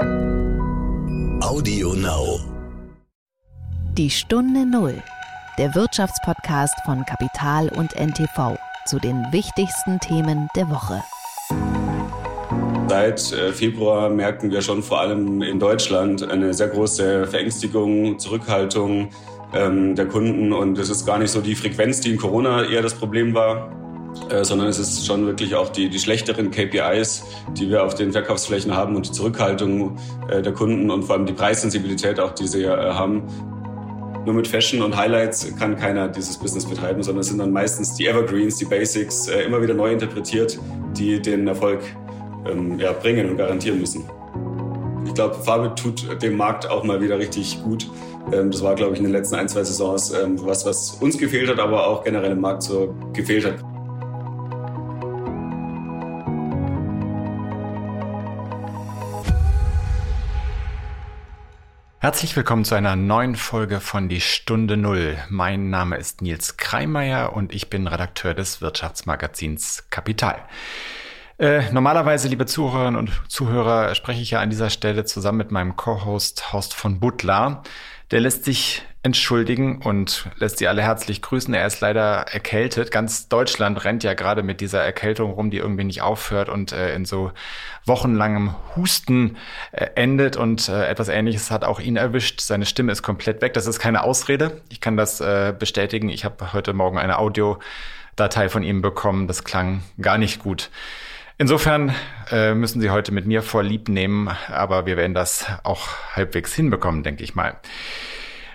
Audio Now. Die Stunde Null, der Wirtschaftspodcast von Kapital und NTV zu den wichtigsten Themen der Woche. Seit äh, Februar merken wir schon vor allem in Deutschland eine sehr große Verängstigung, Zurückhaltung ähm, der Kunden. Und es ist gar nicht so die Frequenz, die in Corona eher das Problem war, äh, sondern es ist schon wirklich auch die, die schlechteren KPIs, die wir auf den Verkaufsflächen haben und die Zurückhaltung äh, der Kunden und vor allem die Preissensibilität auch, die sie äh, haben. Nur mit Fashion und Highlights kann keiner dieses Business betreiben, sondern es sind dann meistens die Evergreens, die Basics, immer wieder neu interpretiert, die den Erfolg ähm, ja, bringen und garantieren müssen. Ich glaube, Farbe tut dem Markt auch mal wieder richtig gut. Ähm, das war, glaube ich, in den letzten ein, zwei Saisons ähm, was, was uns gefehlt hat, aber auch generell im Markt so gefehlt hat. Herzlich willkommen zu einer neuen Folge von Die Stunde Null. Mein Name ist Nils Kreimeier und ich bin Redakteur des Wirtschaftsmagazins Kapital. Äh, normalerweise, liebe Zuhörerinnen und Zuhörer, spreche ich ja an dieser Stelle zusammen mit meinem Co-Host Horst von Butler. Der lässt sich entschuldigen und lässt Sie alle herzlich grüßen. Er ist leider erkältet. Ganz Deutschland rennt ja gerade mit dieser Erkältung rum, die irgendwie nicht aufhört und äh, in so wochenlangem Husten äh, endet. Und äh, etwas Ähnliches hat auch ihn erwischt. Seine Stimme ist komplett weg. Das ist keine Ausrede. Ich kann das äh, bestätigen. Ich habe heute Morgen eine Audiodatei von ihm bekommen. Das klang gar nicht gut. Insofern äh, müssen Sie heute mit mir vorlieb nehmen, aber wir werden das auch halbwegs hinbekommen, denke ich mal.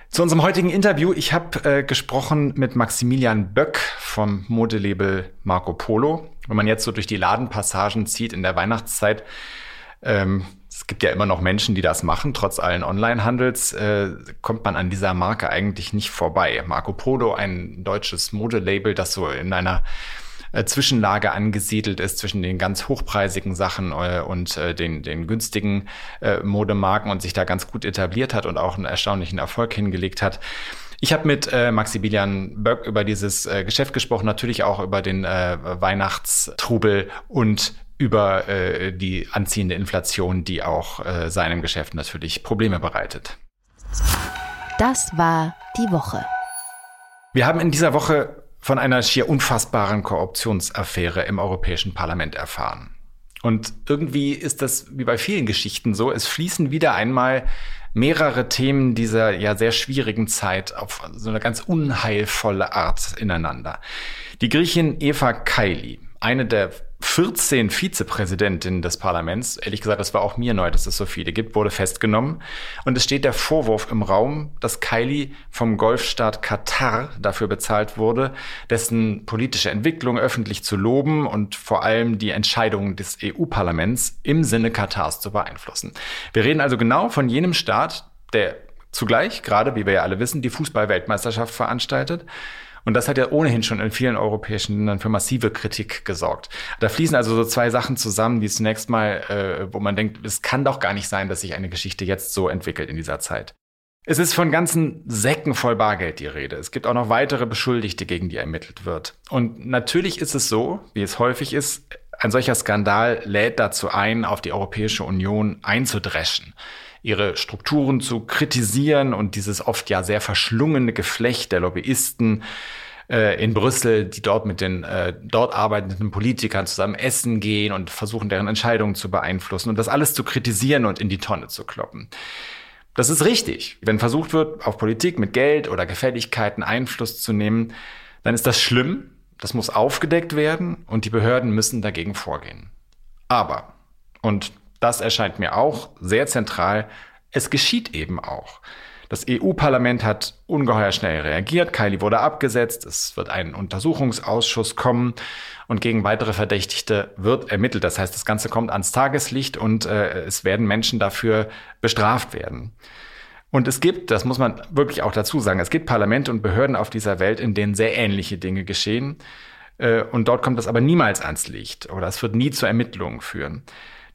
Zu unserem heutigen Interview. Ich habe äh, gesprochen mit Maximilian Böck vom Modelabel Marco Polo. Wenn man jetzt so durch die Ladenpassagen zieht in der Weihnachtszeit, ähm, es gibt ja immer noch Menschen, die das machen, trotz allen Onlinehandels, äh, kommt man an dieser Marke eigentlich nicht vorbei. Marco Polo, ein deutsches Modelabel, das so in einer äh, Zwischenlage angesiedelt ist zwischen den ganz hochpreisigen Sachen äh, und äh, den, den günstigen äh, Modemarken und sich da ganz gut etabliert hat und auch einen erstaunlichen Erfolg hingelegt hat. Ich habe mit äh, Maximilian Böck über dieses äh, Geschäft gesprochen, natürlich auch über den äh, Weihnachtstrubel und über äh, die anziehende Inflation, die auch äh, seinem Geschäft natürlich Probleme bereitet. Das war die Woche. Wir haben in dieser Woche von einer schier unfassbaren Korruptionsaffäre im Europäischen Parlament erfahren. Und irgendwie ist das wie bei vielen Geschichten so, es fließen wieder einmal mehrere Themen dieser ja sehr schwierigen Zeit auf so eine ganz unheilvolle Art ineinander. Die Griechin Eva Kaili, eine der 14 Vizepräsidentinnen des Parlaments, ehrlich gesagt, das war auch mir neu, dass es so viele gibt, wurde festgenommen. Und es steht der Vorwurf im Raum, dass Kylie vom Golfstaat Katar dafür bezahlt wurde, dessen politische Entwicklung öffentlich zu loben und vor allem die Entscheidungen des EU-Parlaments im Sinne Katars zu beeinflussen. Wir reden also genau von jenem Staat, der zugleich, gerade wie wir ja alle wissen, die Fußballweltmeisterschaft veranstaltet und das hat ja ohnehin schon in vielen europäischen Ländern für massive Kritik gesorgt. Da fließen also so zwei Sachen zusammen, die zunächst mal, äh, wo man denkt, es kann doch gar nicht sein, dass sich eine Geschichte jetzt so entwickelt in dieser Zeit. Es ist von ganzen Säcken voll Bargeld die Rede. Es gibt auch noch weitere Beschuldigte, gegen die ermittelt wird. Und natürlich ist es so, wie es häufig ist, ein solcher Skandal lädt dazu ein, auf die Europäische Union einzudreschen ihre Strukturen zu kritisieren und dieses oft ja sehr verschlungene Geflecht der Lobbyisten äh, in Brüssel, die dort mit den äh, dort arbeitenden Politikern zusammen essen gehen und versuchen, deren Entscheidungen zu beeinflussen und das alles zu kritisieren und in die Tonne zu kloppen. Das ist richtig. Wenn versucht wird, auf Politik mit Geld oder Gefälligkeiten Einfluss zu nehmen, dann ist das schlimm, das muss aufgedeckt werden und die Behörden müssen dagegen vorgehen. Aber, und das erscheint mir auch sehr zentral. Es geschieht eben auch. Das EU-Parlament hat ungeheuer schnell reagiert. Kylie wurde abgesetzt. Es wird ein Untersuchungsausschuss kommen und gegen weitere Verdächtigte wird ermittelt. Das heißt, das Ganze kommt ans Tageslicht und äh, es werden Menschen dafür bestraft werden. Und es gibt, das muss man wirklich auch dazu sagen, es gibt Parlamente und Behörden auf dieser Welt, in denen sehr ähnliche Dinge geschehen. Äh, und dort kommt das aber niemals ans Licht oder es wird nie zu Ermittlungen führen.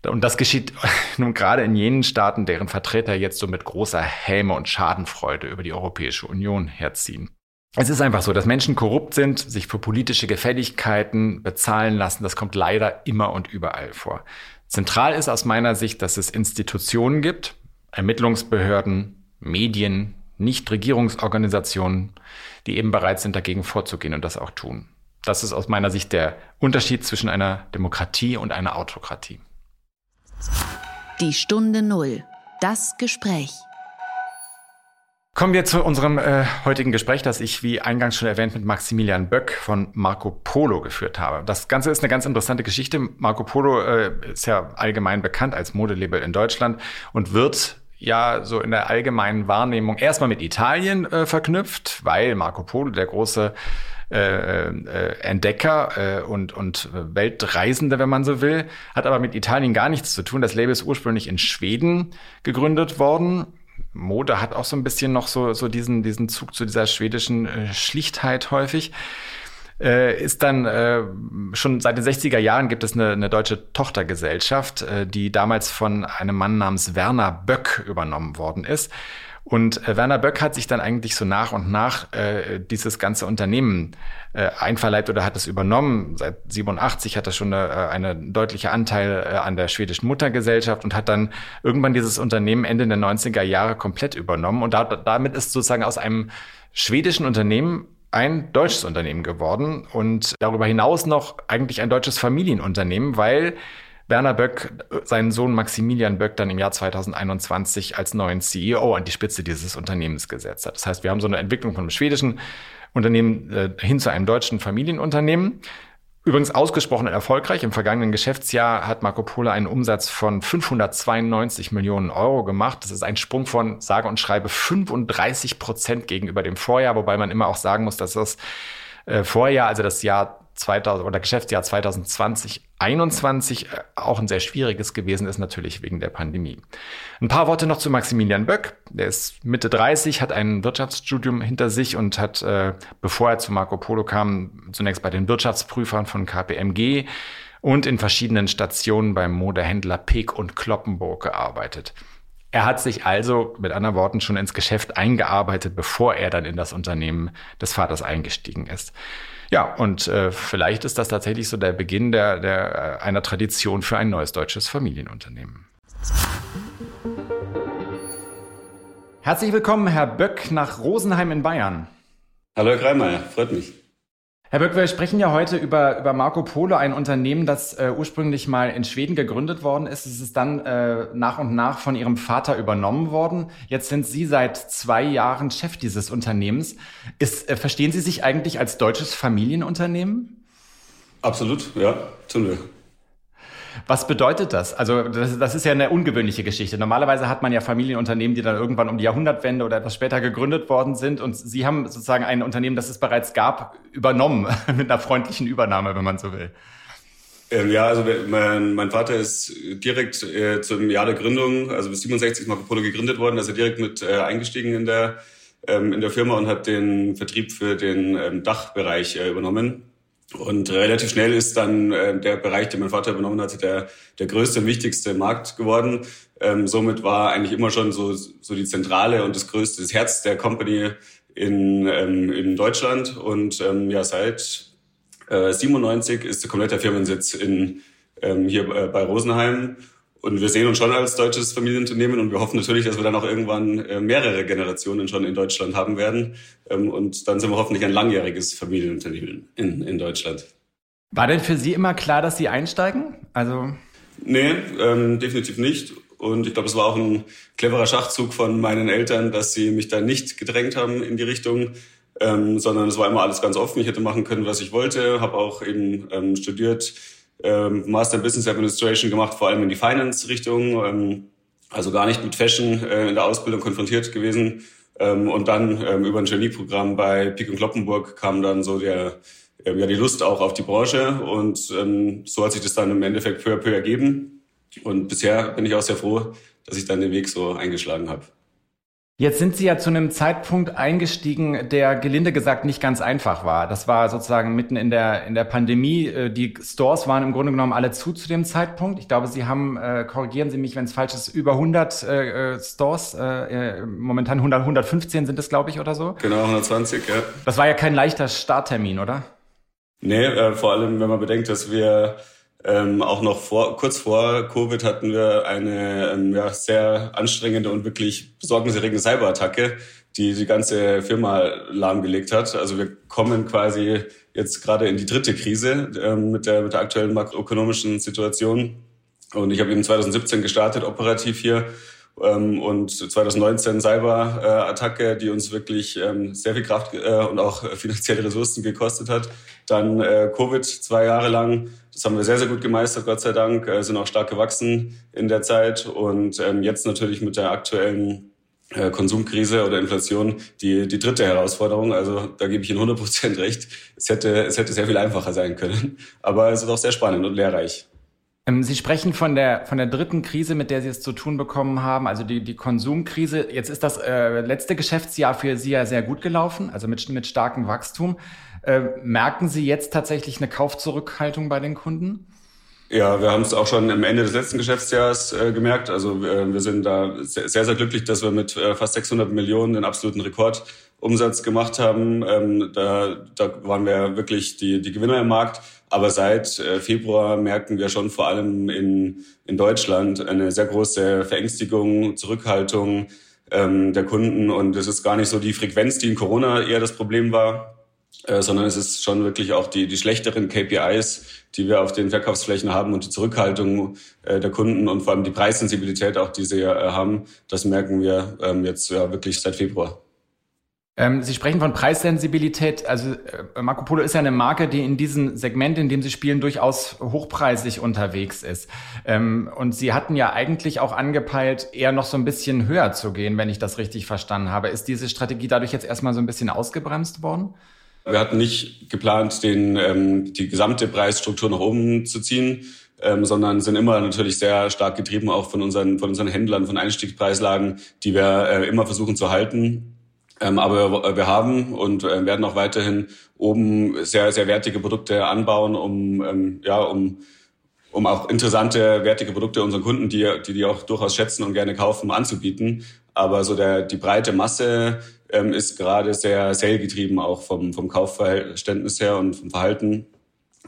Und das geschieht nun gerade in jenen Staaten, deren Vertreter jetzt so mit großer Häme und Schadenfreude über die Europäische Union herziehen. Es ist einfach so, dass Menschen korrupt sind, sich für politische Gefälligkeiten bezahlen lassen. Das kommt leider immer und überall vor. Zentral ist aus meiner Sicht, dass es Institutionen gibt, Ermittlungsbehörden, Medien, Nichtregierungsorganisationen, die eben bereit sind, dagegen vorzugehen und das auch tun. Das ist aus meiner Sicht der Unterschied zwischen einer Demokratie und einer Autokratie. Die Stunde Null. Das Gespräch. Kommen wir zu unserem äh, heutigen Gespräch, das ich, wie eingangs schon erwähnt, mit Maximilian Böck von Marco Polo geführt habe. Das Ganze ist eine ganz interessante Geschichte. Marco Polo äh, ist ja allgemein bekannt als Modelabel in Deutschland und wird ja so in der allgemeinen Wahrnehmung erstmal mit Italien äh, verknüpft, weil Marco Polo der große äh, äh, Entdecker äh, und, und Weltreisende, wenn man so will, hat aber mit Italien gar nichts zu tun. Das Label ist ursprünglich in Schweden gegründet worden Mode hat auch so ein bisschen noch so, so diesen, diesen Zug zu dieser schwedischen äh, Schlichtheit häufig. Äh, ist dann äh, schon seit den 60er Jahren gibt es eine, eine deutsche Tochtergesellschaft, äh, die damals von einem Mann namens Werner Böck übernommen worden ist. Und äh, Werner Böck hat sich dann eigentlich so nach und nach äh, dieses ganze Unternehmen äh, einverleibt oder hat es übernommen. Seit 87 hat er schon eine, äh, eine deutliche Anteil äh, an der schwedischen Muttergesellschaft und hat dann irgendwann dieses Unternehmen Ende der 90er Jahre komplett übernommen. Und da, damit ist sozusagen aus einem schwedischen Unternehmen ein deutsches Unternehmen geworden und darüber hinaus noch eigentlich ein deutsches Familienunternehmen, weil Werner Böck, seinen Sohn Maximilian Böck, dann im Jahr 2021 als neuen CEO an die Spitze dieses Unternehmens gesetzt hat. Das heißt, wir haben so eine Entwicklung von einem schwedischen Unternehmen äh, hin zu einem deutschen Familienunternehmen. Übrigens ausgesprochen erfolgreich. Im vergangenen Geschäftsjahr hat Marco Polo einen Umsatz von 592 Millionen Euro gemacht. Das ist ein Sprung von sage und schreibe 35 Prozent gegenüber dem Vorjahr, wobei man immer auch sagen muss, dass das äh, Vorjahr, also das Jahr 2000 oder Geschäftsjahr 2020 21 äh, auch ein sehr schwieriges gewesen ist, natürlich wegen der Pandemie. Ein paar Worte noch zu Maximilian Böck. Der ist Mitte 30, hat ein Wirtschaftsstudium hinter sich und hat, äh, bevor er zu Marco Polo kam, zunächst bei den Wirtschaftsprüfern von KPMG und in verschiedenen Stationen beim Modehändler Peek und Kloppenburg gearbeitet. Er hat sich also mit anderen Worten schon ins Geschäft eingearbeitet, bevor er dann in das Unternehmen des Vaters eingestiegen ist. Ja, und äh, vielleicht ist das tatsächlich so der Beginn der, der, äh, einer Tradition für ein neues deutsches Familienunternehmen. Herzlich willkommen, Herr Böck, nach Rosenheim in Bayern. Hallo, Herr Kreimeier, freut mich. Herr Böck, wir sprechen ja heute über, über Marco Polo, ein Unternehmen, das äh, ursprünglich mal in Schweden gegründet worden ist. Es ist dann äh, nach und nach von Ihrem Vater übernommen worden. Jetzt sind Sie seit zwei Jahren Chef dieses Unternehmens. Ist, äh, verstehen Sie sich eigentlich als deutsches Familienunternehmen? Absolut, ja, tun wir. Was bedeutet das? Also das, das, ist ja eine ungewöhnliche Geschichte. Normalerweise hat man ja Familienunternehmen, die dann irgendwann um die Jahrhundertwende oder etwas später gegründet worden sind. Und Sie haben sozusagen ein Unternehmen, das es bereits gab, übernommen mit einer freundlichen Übernahme, wenn man so will. Ähm, ja, also mein, mein, Vater ist direkt äh, zum Jahr der Gründung, also bis 67 Marco Polo gegründet worden, also direkt mit äh, eingestiegen in der ähm, in der Firma und hat den Vertrieb für den ähm, Dachbereich äh, übernommen. Und relativ schnell ist dann äh, der Bereich, den mein Vater übernommen hatte, der, der größte und wichtigste Markt geworden. Ähm, somit war eigentlich immer schon so, so die Zentrale und das größte, das Herz der Company in, ähm, in Deutschland. Und ähm, ja, seit äh, 97 ist der komplette Firmensitz in, ähm, hier äh, bei Rosenheim. Und wir sehen uns schon als deutsches Familienunternehmen und wir hoffen natürlich, dass wir dann auch irgendwann äh, mehrere Generationen schon in Deutschland haben werden. Ähm, und dann sind wir hoffentlich ein langjähriges Familienunternehmen in, in Deutschland. War denn für Sie immer klar, dass Sie einsteigen? Also Nee, ähm, definitiv nicht. Und ich glaube, es war auch ein cleverer Schachzug von meinen Eltern, dass sie mich da nicht gedrängt haben in die Richtung, ähm, sondern es war immer alles ganz offen. Ich hätte machen können, was ich wollte, habe auch eben ähm, studiert ähm, Master in Business Administration gemacht, vor allem in die Finance-Richtung, ähm, also gar nicht mit Fashion äh, in der Ausbildung konfrontiert gewesen. Ähm, und dann ähm, über ein Genie-Programm bei Pik und Kloppenburg kam dann so der, äh, ja, die Lust auch auf die Branche und ähm, so hat sich das dann im Endeffekt peu à peu ergeben. Und bisher bin ich auch sehr froh, dass ich dann den Weg so eingeschlagen habe. Jetzt sind Sie ja zu einem Zeitpunkt eingestiegen, der gelinde gesagt nicht ganz einfach war. Das war sozusagen mitten in der, in der Pandemie. Äh, die Stores waren im Grunde genommen alle zu zu dem Zeitpunkt. Ich glaube, Sie haben, äh, korrigieren Sie mich, wenn es falsch ist, über 100 äh, Stores, äh, momentan 100, 115 sind es, glaube ich, oder so. Genau, 120, ja. Das war ja kein leichter Starttermin, oder? Nee, äh, vor allem, wenn man bedenkt, dass wir Ähm, auch noch vor, kurz vor Covid hatten wir eine ähm, ja, sehr anstrengende und wirklich besorgniserregende Cyberattacke, die die ganze Firma lahmgelegt hat. Also wir kommen quasi jetzt gerade in die dritte Krise ähm, mit, der, mit der aktuellen makroökonomischen Situation. Und ich habe eben 2017 gestartet, operativ hier. Ähm, und 2019 Cyberattacke, die uns wirklich ähm, sehr viel Kraft äh, und auch finanzielle Ressourcen gekostet hat. Dann äh, Covid zwei Jahre lang. Das haben wir sehr, sehr gut gemeistert, Gott sei Dank. Äh, sind auch stark gewachsen in der Zeit. Und ähm, jetzt natürlich mit der aktuellen äh, Konsumkrise oder Inflation die, die dritte Herausforderung. Also da gebe ich Ihnen 100 Prozent recht. Es hätte, es hätte sehr viel einfacher sein können. Aber es ist auch sehr spannend und lehrreich. Ähm, Sie sprechen von der, von der dritten Krise, mit der Sie es zu tun bekommen haben, also die, die Konsumkrise. Jetzt ist das äh, letzte Geschäftsjahr für Sie ja sehr gut gelaufen, also mit, mit starkem Wachstum. Äh, merken Sie jetzt tatsächlich eine Kaufzurückhaltung bei den Kunden? Ja, wir haben es auch schon am Ende des letzten Geschäftsjahres äh, gemerkt. Also äh, wir sind da sehr, sehr glücklich, dass wir mit äh, fast 600 Millionen den absoluten Rekordumsatz gemacht haben. Ähm, da, da waren wir wirklich die, die Gewinner im Markt. Aber seit äh, Februar merken wir schon vor allem in, in Deutschland eine sehr große Verängstigung, Zurückhaltung ähm, der Kunden. Und es ist gar nicht so die Frequenz, die in Corona eher das Problem war, äh, sondern es ist schon wirklich auch die, die schlechteren KPIs, die wir auf den Verkaufsflächen haben und die Zurückhaltung äh, der Kunden und vor allem die Preissensibilität auch, die sie äh, haben, das merken wir ähm, jetzt ja wirklich seit Februar. Ähm, sie sprechen von Preissensibilität. Also äh, Marco Polo ist ja eine Marke, die in diesem Segment, in dem Sie spielen, durchaus hochpreisig unterwegs ist. Ähm, und Sie hatten ja eigentlich auch angepeilt, eher noch so ein bisschen höher zu gehen, wenn ich das richtig verstanden habe. Ist diese Strategie dadurch jetzt erstmal so ein bisschen ausgebremst worden? Wir hatten nicht geplant, den, ähm, die gesamte Preisstruktur nach oben zu ziehen, ähm, sondern sind immer natürlich sehr stark getrieben auch von unseren, von unseren Händlern, von Einstiegspreislagen, die wir äh, immer versuchen zu halten. Ähm, aber wir haben und äh, werden auch weiterhin oben sehr, sehr wertige Produkte anbauen, um, ähm, ja, um, um auch interessante, wertige Produkte unseren Kunden, die, die die auch durchaus schätzen und gerne kaufen, anzubieten. Aber so der, die breite Masse ähm, ist gerade sehr sale getrieben, auch vom, vom Kaufverständnis her und vom Verhalten.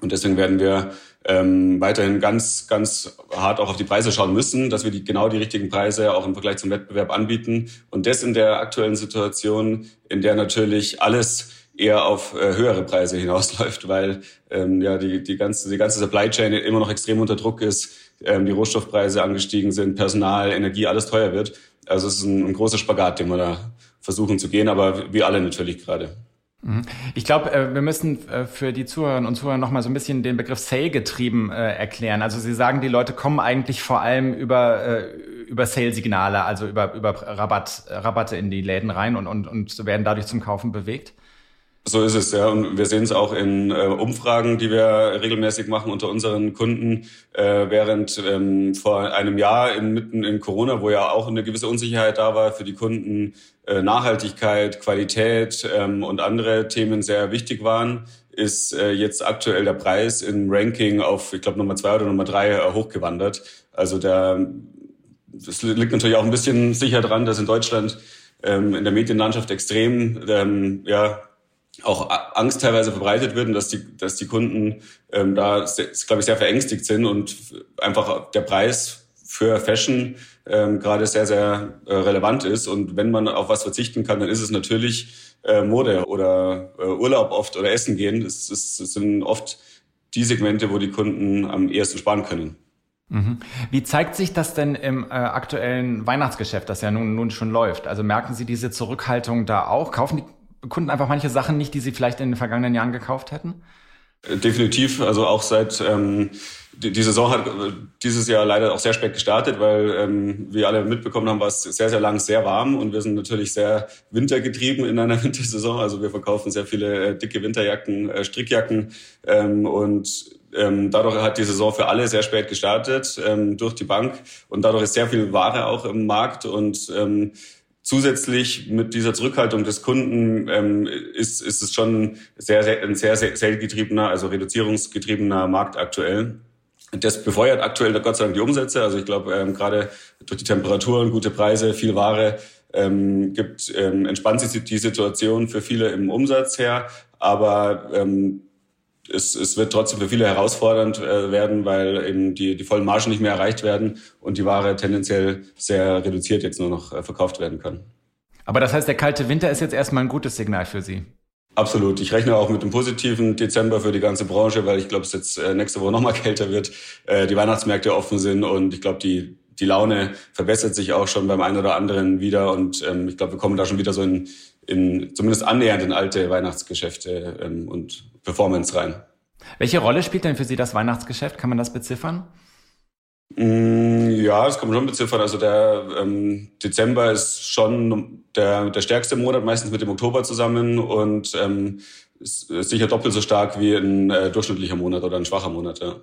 Und deswegen werden wir ähm, weiterhin ganz, ganz hart auch auf die Preise schauen müssen, dass wir die, genau die richtigen Preise auch im Vergleich zum Wettbewerb anbieten. Und das in der aktuellen Situation, in der natürlich alles eher auf äh, höhere Preise hinausläuft, weil ähm, ja die, die, ganze, die ganze Supply Chain immer noch extrem unter Druck ist, ähm, die Rohstoffpreise angestiegen sind, Personal, Energie, alles teuer wird. Also es ist ein, ein großer Spagat, den wir da versuchen zu gehen, aber wir alle natürlich gerade. Mhm. Ich glaube, äh, wir müssen äh, für die Zuhörerinnen und Zuhörer noch mal so ein bisschen den Begriff Sale getrieben äh, erklären. Also Sie sagen, die Leute kommen eigentlich vor allem über über Sale-Signale, also über über Rabatt, Rabatte in die Läden rein und und und werden dadurch zum Kaufen bewegt. So ist es, ja. Und wir sehen es auch in äh, Umfragen, die wir regelmäßig machen unter unseren Kunden. Äh, während ähm, vor einem Jahr inmitten in Corona, wo ja auch eine gewisse Unsicherheit da war für die Kunden, äh, Nachhaltigkeit, Qualität ähm, und andere Themen sehr wichtig waren, ist äh, jetzt aktuell der Preis im Ranking auf, ich glaube, Nummer zwei oder Nummer drei äh, hochgewandert. Also der, das liegt natürlich auch ein bisschen sicher dran, dass in Deutschland ähm, in der Medienlandschaft extrem ähm, ja, auch Angst teilweise verbreitet wird und dass die, dass die Kunden ähm, da, glaube ich, sehr verängstigt sind und einfach der Preis für Fashion ähm, gerade sehr, sehr äh, relevant ist. Und wenn man auf was verzichten kann, dann ist es natürlich äh, Mode oder äh, Urlaub oft oder Essen gehen. Es, es, es sind oft die Segmente, wo die Kunden am ehesten sparen können. Mhm. Wie zeigt sich das denn im äh, aktuellen Weihnachtsgeschäft, das ja nun, nun schon läuft? Also merken Sie diese Zurückhaltung da auch? Kaufen die Kunden einfach manche Sachen nicht, die sie vielleicht in den vergangenen Jahren gekauft hätten? Definitiv. Also auch seit ähm, die, die Saison hat dieses Jahr leider auch sehr spät gestartet, weil ähm, wir alle mitbekommen haben, war es sehr, sehr lang sehr warm und wir sind natürlich sehr wintergetrieben in einer Wintersaison. Also wir verkaufen sehr viele äh, dicke Winterjacken, äh, Strickjacken ähm, und ähm, dadurch hat die Saison für alle sehr spät gestartet ähm, durch die Bank und dadurch ist sehr viel Ware auch im Markt und ähm, Zusätzlich mit dieser Zurückhaltung des Kunden ähm, ist, ist es schon sehr, sehr, ein sehr, sehr sale also reduzierungsgetriebener Markt aktuell. Das befeuert aktuell Gott sei Dank die Umsätze. Also ich glaube, ähm, gerade durch die Temperaturen, gute Preise, viel Ware, ähm, gibt, ähm, entspannt sich die Situation für viele im Umsatz her. Aber ähm, es, es wird trotzdem für viele herausfordernd äh, werden, weil eben die, die vollen Margen nicht mehr erreicht werden und die Ware tendenziell sehr reduziert jetzt nur noch äh, verkauft werden kann. Aber das heißt, der kalte Winter ist jetzt erstmal ein gutes Signal für Sie. Absolut. Ich rechne auch mit einem positiven Dezember für die ganze Branche, weil ich glaube, es jetzt äh, nächste Woche nochmal kälter wird, äh, die Weihnachtsmärkte offen sind und ich glaube, die, die Laune verbessert sich auch schon beim einen oder anderen wieder und ähm, ich glaube, wir kommen da schon wieder so in, in zumindest annähernd in alte Weihnachtsgeschäfte ähm, und Performance rein. Welche Rolle spielt denn für Sie das Weihnachtsgeschäft? Kann man das beziffern? Mm, ja, das kann man schon beziffern. Also der ähm, Dezember ist schon der, der stärkste Monat, meistens mit dem Oktober zusammen und ähm, ist, ist sicher doppelt so stark wie ein äh, durchschnittlicher Monat oder ein schwacher Monat. Ja.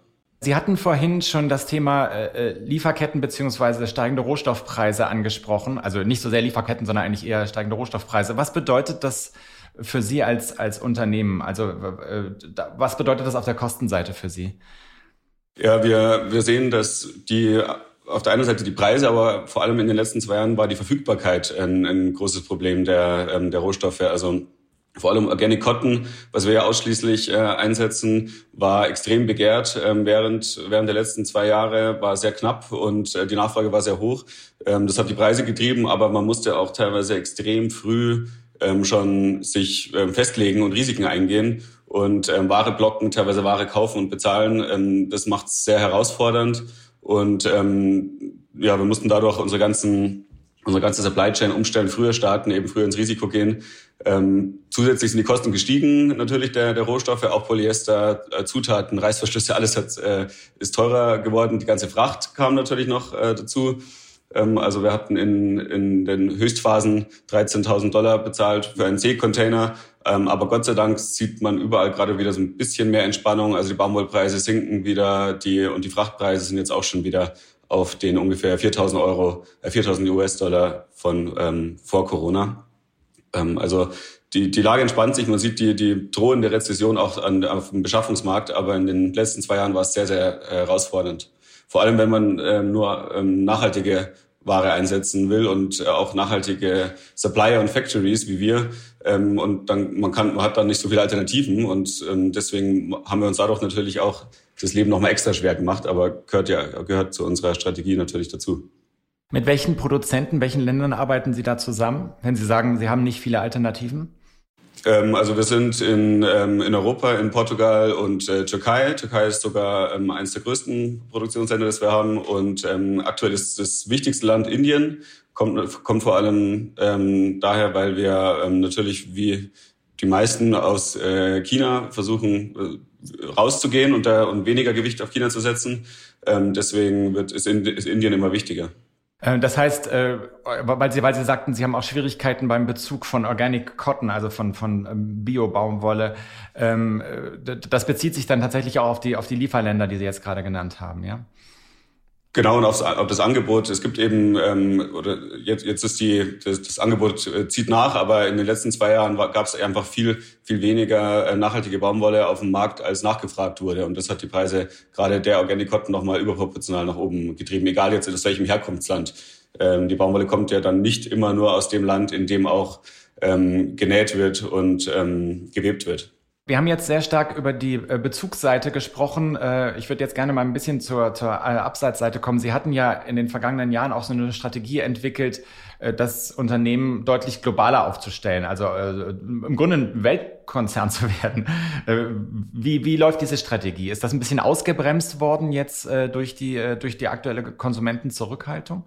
Sie hatten vorhin schon das Thema äh, äh, Lieferketten beziehungsweise steigende Rohstoffpreise angesprochen. Also nicht so sehr Lieferketten, sondern eigentlich eher steigende Rohstoffpreise. Was bedeutet das für Sie als, als Unternehmen? Also äh, was bedeutet das auf der Kostenseite für Sie? Ja, wir, wir sehen, dass die auf der einen Seite die Preise, aber vor allem in den letzten zwei Jahren war die Verfügbarkeit ein, ein großes Problem der, ähm, der Rohstoffe. Also vor allem Organic Cotton, was wir ja ausschließlich äh, einsetzen, war extrem begehrt. Ähm, während, während der letzten zwei Jahre war sehr knapp und äh, die Nachfrage war sehr hoch. Ähm, das hat die Preise getrieben, aber man musste auch teilweise extrem früh ähm, schon sich ähm, festlegen und Risiken eingehen und ähm, Ware blocken, teilweise Ware kaufen und bezahlen. Ähm, das macht es sehr herausfordernd und ähm, ja, wir mussten dadurch unsere ganzen unsere ganze Supply Chain umstellen, früher starten, eben früher ins Risiko gehen. Ähm, zusätzlich sind die Kosten gestiegen, natürlich der, der Rohstoffe, auch Polyester, äh, Zutaten, Reißverschlüsse, alles hat, äh, ist teurer geworden. Die ganze Fracht kam natürlich noch äh, dazu. Ähm, also wir hatten in, in den Höchstphasen 13.000 Dollar bezahlt für einen C-Container. Ähm, aber Gott sei Dank sieht man überall gerade wieder so ein bisschen mehr Entspannung. Also die Baumwollpreise sinken wieder, die und die Frachtpreise sind jetzt auch schon wieder auf den ungefähr 4.000 Euro, äh, 4.000 US-Dollar von ähm, vor Corona. Ähm, also die, die Lage entspannt sich. Man sieht die, die drohende Rezession auch an, auf dem Beschaffungsmarkt, aber in den letzten zwei Jahren war es sehr, sehr äh, herausfordernd. Vor allem, wenn man ähm, nur ähm, nachhaltige Ware einsetzen will und äh, auch nachhaltige Supplier und Factories wie wir. Ähm, und dann man kann man hat dann nicht so viele Alternativen und ähm, deswegen haben wir uns dadurch natürlich auch das Leben noch mal extra schwer gemacht, aber gehört ja gehört zu unserer Strategie natürlich dazu. Mit welchen Produzenten, welchen Ländern arbeiten Sie da zusammen, wenn Sie sagen, Sie haben nicht viele Alternativen? Ähm, also wir sind in, ähm, in Europa, in Portugal und äh, Türkei. Türkei ist sogar ähm, eines der größten Produktionsländer, das wir haben. Und ähm, aktuell ist das wichtigste Land Indien. Kommt, kommt vor allem ähm, daher, weil wir ähm, natürlich wie die meisten aus äh, China versuchen äh, rauszugehen und, da, und weniger Gewicht auf China zu setzen. Ähm, deswegen wird, ist, ist Indien immer wichtiger. Äh, das heißt, äh, weil Sie, weil Sie sagten, Sie haben auch Schwierigkeiten beim Bezug von Organic Cotton, also von, von ähm, Bio-Baumwolle. Ähm, äh, das bezieht sich dann tatsächlich auch auf die, auf die Lieferländer, die Sie jetzt gerade genannt haben, ja? Genau, und aufs, auf das Angebot. Es gibt eben, ähm, oder jetzt, jetzt ist die, das, das Angebot äh, zieht nach, aber in den letzten zwei Jahren gab es einfach viel, viel weniger äh, nachhaltige Baumwolle auf dem Markt, als nachgefragt wurde. Und das hat die Preise gerade der Organic Cotton nochmal überproportional nach oben getrieben, egal jetzt aus welchem Herkunftsland. Ähm, die Baumwolle kommt ja dann nicht immer nur aus dem Land, in dem auch ähm, genäht wird und ähm, gewebt wird. Wir haben jetzt sehr stark über die äh, Bezugsseite gesprochen. Äh, ich würde jetzt gerne mal ein bisschen zur, zur äh, Abseitsseite kommen. Sie hatten ja in den vergangenen Jahren auch so eine Strategie entwickelt, das Unternehmen deutlich globaler aufzustellen, also im Grunde ein Weltkonzern zu werden. Wie, wie läuft diese Strategie? Ist das ein bisschen ausgebremst worden jetzt durch die, durch die aktuelle Konsumentenzurückhaltung?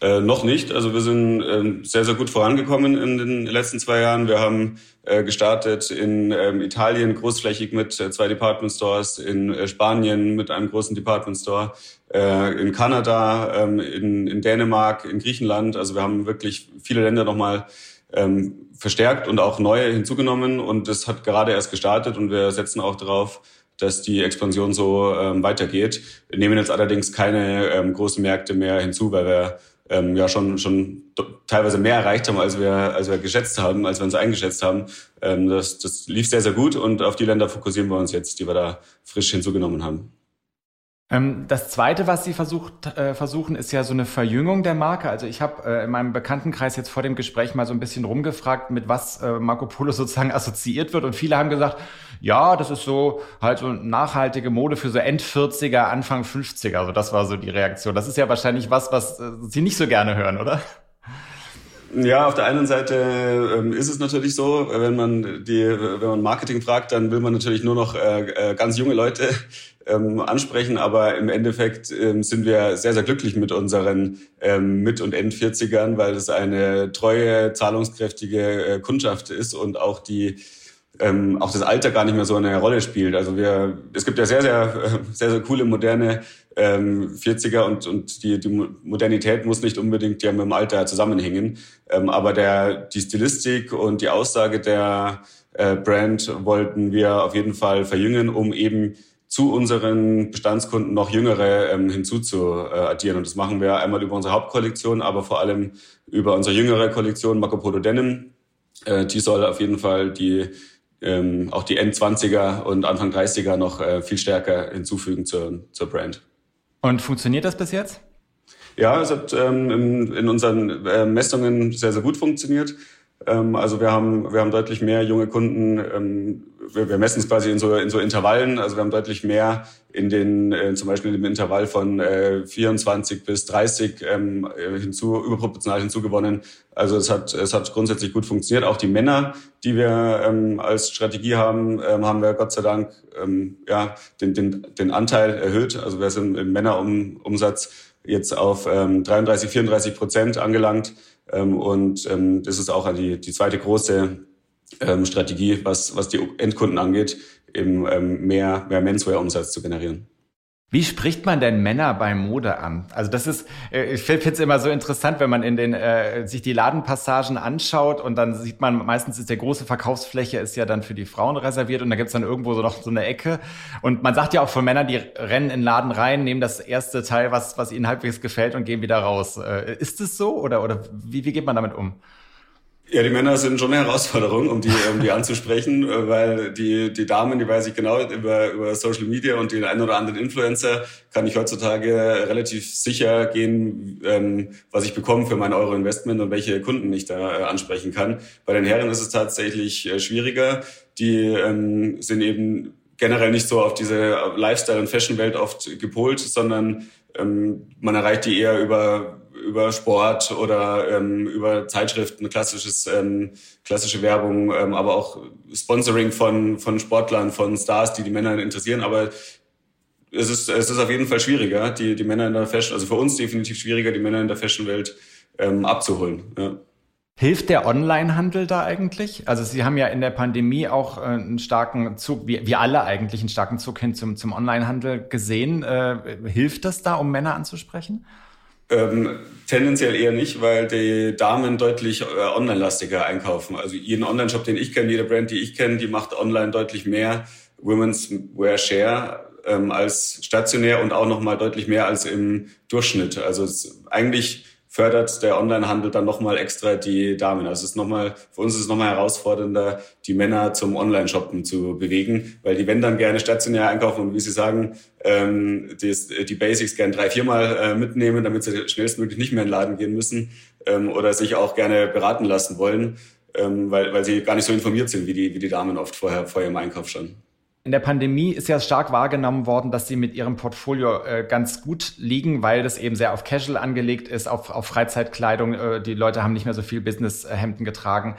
Äh, noch nicht. Also wir sind äh, sehr, sehr gut vorangekommen in den letzten zwei Jahren. Wir haben äh, gestartet in ähm, Italien großflächig mit äh, zwei Department Stores, in äh, Spanien mit einem großen Department Store, äh, in Kanada, ähm, in, in Dänemark, in Griechenland. Also wir haben wirklich viele Länder nochmal ähm, verstärkt und auch neue hinzugenommen. Und das hat gerade erst gestartet und wir setzen auch darauf, dass die Expansion so ähm, weitergeht. Wir nehmen jetzt allerdings keine ähm, großen Märkte mehr hinzu, weil wir ähm, ja schon schon teilweise mehr erreicht haben, als wir als wir geschätzt haben, als wir uns eingeschätzt haben. Ähm, das, das lief sehr sehr gut und auf die Länder fokussieren wir uns jetzt, die wir da frisch hinzugenommen haben. Ähm, das Zweite, was Sie versucht, äh, versuchen, ist ja so eine Verjüngung der Marke. Also ich habe äh, in meinem Bekanntenkreis jetzt vor dem Gespräch mal so ein bisschen rumgefragt, mit was äh, Marco Polo sozusagen assoziiert wird. Und viele haben gesagt, ja, das ist so halt so nachhaltige Mode für so End-40er, Anfang 50er. Also das war so die Reaktion. Das ist ja wahrscheinlich was, was Sie nicht so gerne hören, oder? Ja, auf der einen Seite ähm, ist es natürlich so, wenn man die, wenn man Marketing fragt, dann will man natürlich nur noch äh, äh, ganz junge Leute ähm, ansprechen, aber im Endeffekt ähm, sind wir sehr, sehr glücklich mit unseren ähm, Mit- und End-40ern, weil es eine treue, zahlungskräftige äh, Kundschaft ist und auch die ähm, auch das Alter gar nicht mehr so eine Rolle spielt. Also wir, es gibt ja sehr, sehr, sehr, sehr coole, moderne ähm, 40er und, und die, die Modernität muss nicht unbedingt ja mit dem Alter zusammenhängen. Ähm, aber der, die Stilistik und die Aussage der äh, Brand wollten wir auf jeden Fall verjüngen, um eben zu unseren Bestandskunden noch jüngere ähm, hinzuzuaddieren. Und das machen wir einmal über unsere Hauptkollektion, aber vor allem über unsere jüngere Kollektion Marco Polo Denim. Äh, die soll auf jeden Fall die ähm, auch die End-20er und Anfang 30er noch äh, viel stärker hinzufügen zur, zur Brand. Und funktioniert das bis jetzt? Ja, es hat ähm, in, in unseren äh, Messungen sehr, sehr gut funktioniert. Ähm, also wir haben, wir haben deutlich mehr junge Kunden. Ähm, wir, wir messen es quasi in so, in so Intervallen. Also wir haben deutlich mehr in den, äh, zum Beispiel im Intervall von äh, 24 bis 30 ähm, hinzu, überproportional hinzugewonnen. Also es hat, es hat grundsätzlich gut funktioniert. Auch die Männer, die wir ähm, als Strategie haben, ähm, haben wir Gott sei Dank ähm, ja, den, den, den Anteil erhöht. Also wir sind im Männerumsatz jetzt auf ähm, 33, 34 Prozent angelangt. Ähm, und ähm, das ist auch die, die zweite große ähm, Strategie, was, was die Endkunden angeht, eben ähm, mehr, mehr Menswear-Umsatz zu generieren. Wie spricht man denn Männer bei Mode an? Also das ist, äh, ich finde es immer so interessant, wenn man in den äh, sich die Ladenpassagen anschaut und dann sieht man, meistens ist der große Verkaufsfläche ist ja dann für die Frauen reserviert und da gibt's dann irgendwo so noch so eine Ecke. Und man sagt ja auch von Männern, die rennen in den Laden rein, nehmen das erste Teil, was, was ihnen halbwegs gefällt und gehen wieder raus. Äh, ist es so oder, oder wie, wie geht man damit um? Ja, die Männer sind schon eine Herausforderung, um die, die anzusprechen, äh, weil die, die Damen, die weiß ich genau, über, über Social Media und den einen oder anderen Influencer kann ich heutzutage relativ sicher gehen, ähm, was ich bekomme für mein Euro-Investment und welche Kunden ich da äh, ansprechen kann. Bei den Herren ist es tatsächlich äh, schwieriger. Die ähm, sind eben generell nicht so auf diese Lifestyle- und Fashion-Welt oft gepolt, sondern ähm, man erreicht die eher über über Sport oder ähm, über Zeitschriften, klassisches, ähm, klassische Werbung, ähm, aber auch Sponsoring von, von Sportlern, von Stars, die die Männer interessieren. Aber es ist, es ist auf jeden Fall schwieriger, die, die Männer in der Fashion, also für uns definitiv schwieriger, die Männer in der Fashion-Welt ähm, abzuholen. Ja. Hilft der Onlinehandel da eigentlich? Also Sie haben ja in der Pandemie auch äh, einen starken Zug, wie wir alle eigentlich einen starken Zug hin zum, zum Onlinehandel gesehen. Äh, hilft das da, um Männer anzusprechen? Ähm, tendenziell eher nicht, weil die Damen deutlich äh, online-lastiger einkaufen. Also jeden Online-Shop, den ich kenne, jede Brand, die ich kenne, die macht online deutlich mehr Women's Wear Share ähm, als stationär und auch nochmal deutlich mehr als im Durchschnitt. Also es, eigentlich fördert der Onlinehandel dann nochmal extra die Damen. Also es ist nochmal, für uns ist es nochmal herausfordernder, die Männer zum Online-Shoppen zu bewegen, weil die wenn dann gerne stationär einkaufen und wie Sie sagen, ähm, die, die Basics gerne drei, viermal äh, mitnehmen, damit sie schnellstmöglich nicht mehr in den Laden gehen müssen ähm, oder sich auch gerne beraten lassen wollen, ähm, weil, weil sie gar nicht so informiert sind, wie die, wie die Damen oft vorher, vorher im Einkauf standen. In der Pandemie ist ja stark wahrgenommen worden, dass sie mit ihrem Portfolio äh, ganz gut liegen, weil das eben sehr auf Casual angelegt ist, auf, auf Freizeitkleidung. Äh, die Leute haben nicht mehr so viel Businesshemden getragen.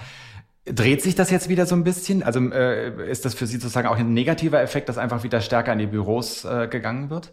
Dreht sich das jetzt wieder so ein bisschen? Also äh, ist das für Sie sozusagen auch ein negativer Effekt, dass einfach wieder stärker in die Büros äh, gegangen wird?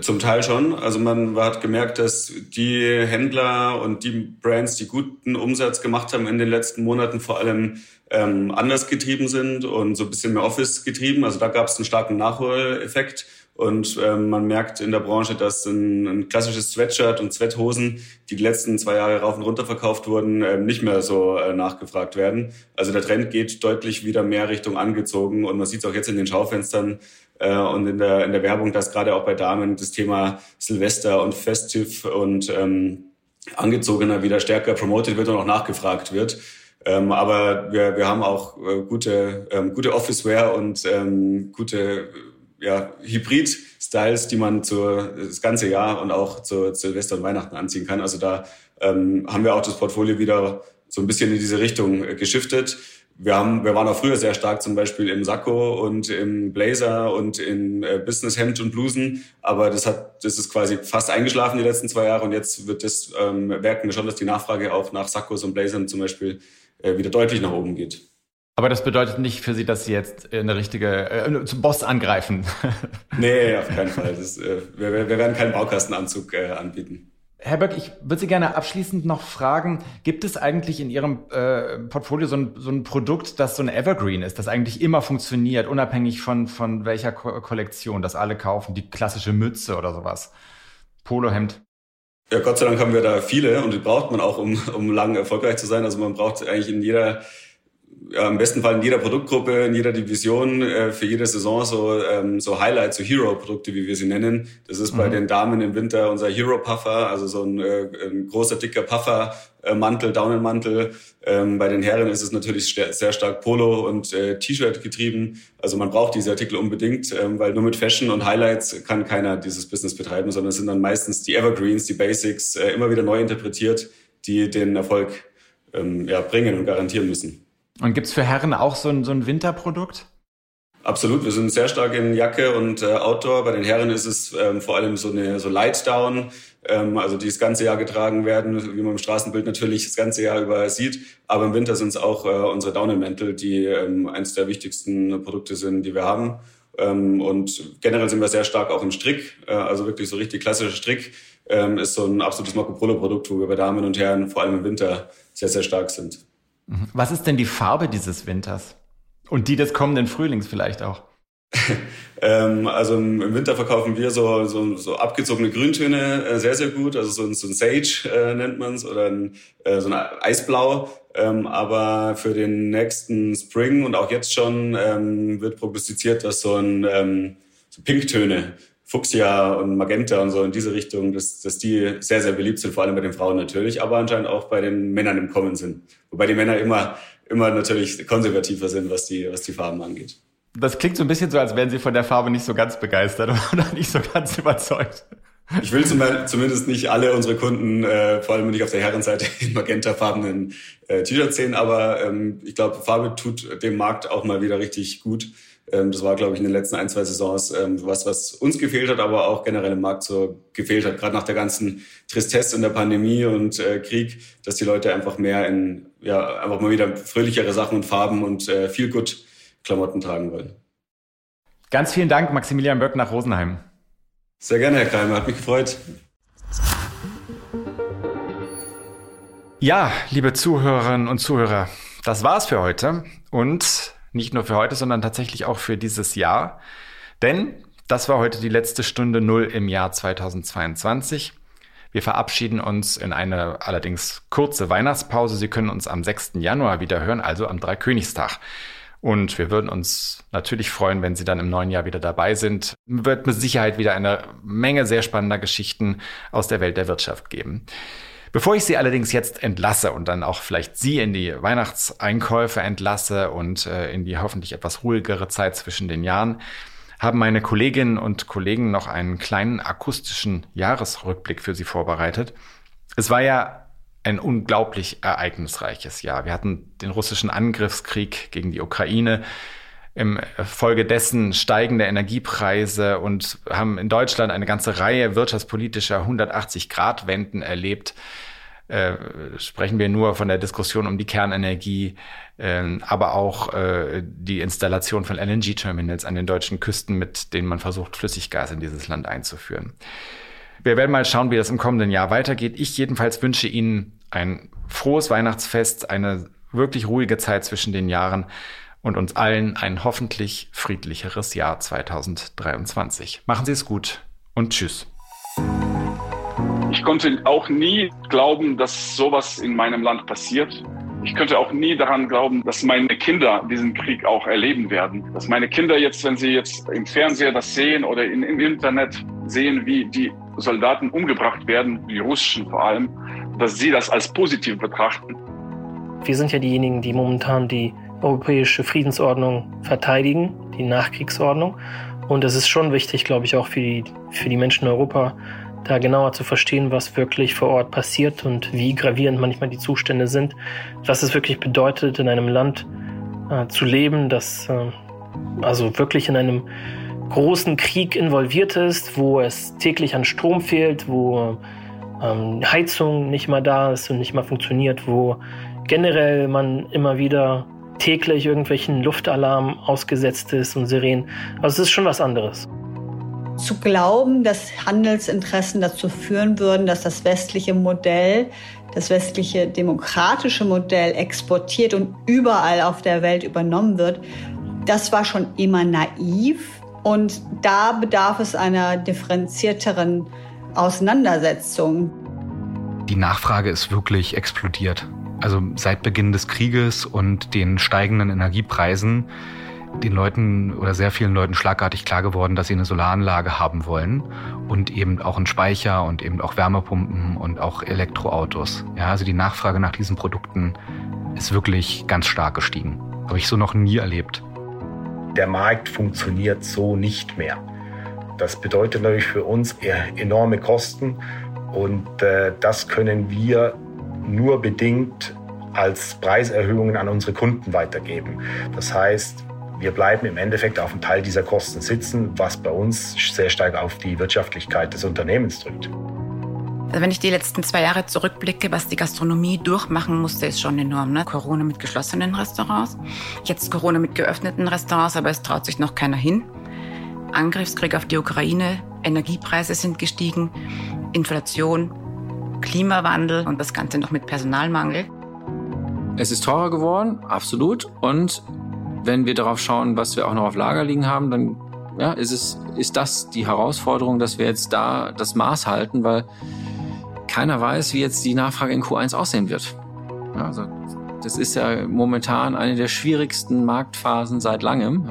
Zum Teil schon. Also man hat gemerkt, dass die Händler und die Brands, die guten Umsatz gemacht haben in den letzten Monaten, vor allem ähm, anders getrieben sind und so ein bisschen mehr Office getrieben. Also da gab es einen starken Nachholeffekt. Und ähm, man merkt in der Branche, dass ein, ein klassisches Sweatshirt und Sweathosen, die die letzten zwei Jahre rauf und runter verkauft wurden, ähm, nicht mehr so äh, nachgefragt werden. Also der Trend geht deutlich wieder mehr Richtung angezogen und man sieht es auch jetzt in den Schaufenstern äh, und in der, in der Werbung, dass gerade auch bei Damen das Thema Silvester und Festive und ähm, angezogener wieder stärker promoted wird und auch nachgefragt wird. Ähm, aber wir, wir haben auch äh, gute, ähm, gute Office-Wear und ähm, gute ja, Hybrid-Styles, die man zu, das ganze Jahr und auch zu Silvester und Weihnachten anziehen kann. Also da ähm, haben wir auch das Portfolio wieder so ein bisschen in diese Richtung äh, geschiftet. Wir, haben, wir waren auch früher sehr stark zum Beispiel im Sakko und im Blazer und in äh, Businesshemd und Blusen. Aber das hat, das ist quasi fast eingeschlafen die letzten zwei Jahre. Und jetzt wird das, ähm, merken wir schon, dass die Nachfrage auch nach Sakkos und Blazern zum Beispiel äh, wieder deutlich nach oben geht. Aber das bedeutet nicht für Sie, dass Sie jetzt eine richtige äh, zum Boss angreifen. nee, auf keinen Fall. Das, äh, wir, wir werden keinen Baukastenanzug äh, anbieten. Herr Böck, ich würde Sie gerne abschließend noch fragen, gibt es eigentlich in Ihrem äh, Portfolio so ein, so ein Produkt, das so ein Evergreen ist, das eigentlich immer funktioniert, unabhängig von, von welcher Ko Kollektion, das alle kaufen, die klassische Mütze oder sowas, Polohemd? Ja, Gott sei Dank haben wir da viele und die braucht man auch, um, um lang erfolgreich zu sein. Also man braucht eigentlich in jeder ja, im besten Fall in jeder Produktgruppe, in jeder Division, äh, für jede Saison so, ähm, so Highlights, so Hero-Produkte, wie wir sie nennen. Das ist mhm. bei den Damen im Winter unser Hero-Puffer, also so ein, äh, ein großer, dicker Puffer-Mantel, äh, Daunenmantel. Ähm, bei den Herren ist es natürlich sehr stark Polo und äh, T-Shirt getrieben. Also man braucht diese Artikel unbedingt, ähm, weil nur mit Fashion und Highlights kann keiner dieses Business betreiben, sondern es sind dann meistens die Evergreens, die Basics, äh, immer wieder neu interpretiert, die den Erfolg ähm, ja, bringen und garantieren müssen. Und gibt's für Herren auch so ein, so ein Winterprodukt? Absolut, wir sind sehr stark in Jacke und äh, Outdoor. Bei den Herren ist es ähm, vor allem so eine so Light Down, ähm, also die das ganze Jahr getragen werden, wie man im Straßenbild natürlich das ganze Jahr über sieht. Aber im Winter sind es auch äh, unsere Daunenmäntel, die ähm, eines der wichtigsten Produkte sind, die wir haben. Ähm, und generell sind wir sehr stark auch im Strick, äh, also wirklich so richtig klassischer Strick ähm, ist so ein absolutes Marco Polo Produkt, wo wir bei Damen und Herren vor allem im Winter sehr sehr stark sind. Mhm. Was ist denn die Farbe dieses Winters? Und die des kommenden Frühlings vielleicht auch? ähm, also im Winter verkaufen wir so, so, so abgezogene Grüntöne äh, sehr, sehr gut. Also so ein, so ein Sage äh, nennt man es oder ein, äh, so ein Eisblau. Ähm, aber für den nächsten Spring und auch jetzt schon ähm, wird prognostiziert, dass so ein ähm, so Pinktöne Fuchsia und Magenta und so in diese Richtung, dass, dass die sehr, sehr beliebt sind, vor allem bei den Frauen natürlich, aber anscheinend auch bei den Männern im Kommen sind. Wobei die Männer immer, immer natürlich konservativer sind, was die, was die Farben angeht. Das klingt so ein bisschen so, als wären Sie von der Farbe nicht so ganz begeistert oder nicht so ganz überzeugt. Ich will zumindest nicht alle unsere Kunden, äh, vor allem nicht auf der Herrenseite, in magentafarbenen äh, T-Shirts sehen, aber ähm, ich glaube, Farbe tut dem Markt auch mal wieder richtig gut. Ähm, das war, glaube ich, in den letzten ein, zwei Saisons ähm, was, was uns gefehlt hat, aber auch generell im Markt so gefehlt hat. Gerade nach der ganzen Tristesse in der Pandemie und äh, Krieg, dass die Leute einfach mehr in, ja, einfach mal wieder fröhlichere Sachen und Farben und äh, viel gut Klamotten tragen wollen. Ganz vielen Dank, Maximilian Böck nach Rosenheim. Sehr gerne, Herr Kreimer, hat mich gefreut. Ja, liebe Zuhörerinnen und Zuhörer, das war's für heute und nicht nur für heute, sondern tatsächlich auch für dieses Jahr. Denn das war heute die letzte Stunde Null im Jahr 2022. Wir verabschieden uns in eine allerdings kurze Weihnachtspause. Sie können uns am 6. Januar wieder hören, also am Dreikönigstag. Und wir würden uns natürlich freuen, wenn Sie dann im neuen Jahr wieder dabei sind. Wird mit Sicherheit wieder eine Menge sehr spannender Geschichten aus der Welt der Wirtschaft geben. Bevor ich Sie allerdings jetzt entlasse und dann auch vielleicht Sie in die Weihnachtseinkäufe entlasse und äh, in die hoffentlich etwas ruhigere Zeit zwischen den Jahren, haben meine Kolleginnen und Kollegen noch einen kleinen akustischen Jahresrückblick für Sie vorbereitet. Es war ja ein unglaublich ereignisreiches Jahr. Wir hatten den russischen Angriffskrieg gegen die Ukraine, im Folge dessen steigende Energiepreise und haben in Deutschland eine ganze Reihe wirtschaftspolitischer 180-Grad-Wenden erlebt. Äh, sprechen wir nur von der Diskussion um die Kernenergie, äh, aber auch äh, die Installation von LNG-Terminals an den deutschen Küsten, mit denen man versucht, Flüssiggas in dieses Land einzuführen. Wir werden mal schauen, wie das im kommenden Jahr weitergeht. Ich jedenfalls wünsche Ihnen ein frohes Weihnachtsfest, eine wirklich ruhige Zeit zwischen den Jahren und uns allen ein hoffentlich friedlicheres Jahr 2023. Machen Sie es gut und tschüss. Ich konnte auch nie glauben, dass sowas in meinem Land passiert. Ich könnte auch nie daran glauben, dass meine Kinder diesen Krieg auch erleben werden. Dass meine Kinder jetzt, wenn sie jetzt im Fernseher das sehen oder in, im Internet sehen, wie die Soldaten umgebracht werden, die russischen vor allem, dass sie das als positiv betrachten. Wir sind ja diejenigen, die momentan die europäische Friedensordnung verteidigen, die Nachkriegsordnung. Und es ist schon wichtig, glaube ich, auch für die, für die Menschen in Europa, da genauer zu verstehen, was wirklich vor Ort passiert und wie gravierend manchmal die Zustände sind, was es wirklich bedeutet, in einem Land äh, zu leben, das äh, also wirklich in einem großen Krieg involviert ist, wo es täglich an Strom fehlt, wo ähm, Heizung nicht mal da ist und nicht mal funktioniert, wo generell man immer wieder täglich irgendwelchen Luftalarm ausgesetzt ist und Sirenen. Also es ist schon was anderes. Zu glauben, dass Handelsinteressen dazu führen würden, dass das westliche Modell, das westliche demokratische Modell exportiert und überall auf der Welt übernommen wird, das war schon immer naiv. Und da bedarf es einer differenzierteren Auseinandersetzung. Die Nachfrage ist wirklich explodiert. Also seit Beginn des Krieges und den steigenden Energiepreisen den Leuten oder sehr vielen Leuten schlagartig klar geworden, dass sie eine Solaranlage haben wollen und eben auch einen Speicher und eben auch Wärmepumpen und auch Elektroautos. Ja, also die Nachfrage nach diesen Produkten ist wirklich ganz stark gestiegen. Habe ich so noch nie erlebt. Der Markt funktioniert so nicht mehr. Das bedeutet natürlich für uns enorme Kosten und äh, das können wir nur bedingt als Preiserhöhungen an unsere Kunden weitergeben. Das heißt, wir bleiben im Endeffekt auf einem Teil dieser Kosten sitzen, was bei uns sehr stark auf die Wirtschaftlichkeit des Unternehmens drückt. Also wenn ich die letzten zwei Jahre zurückblicke, was die Gastronomie durchmachen musste, ist schon enorm. Ne? Corona mit geschlossenen Restaurants, jetzt Corona mit geöffneten Restaurants, aber es traut sich noch keiner hin. Angriffskrieg auf die Ukraine, Energiepreise sind gestiegen, Inflation, Klimawandel und das Ganze noch mit Personalmangel. Es ist teurer geworden, absolut. Und wenn wir darauf schauen, was wir auch noch auf Lager liegen haben, dann ja, ist, es, ist das die Herausforderung, dass wir jetzt da das Maß halten, weil keiner weiß, wie jetzt die Nachfrage in Q1 aussehen wird. Also, das ist ja momentan eine der schwierigsten Marktphasen seit langem.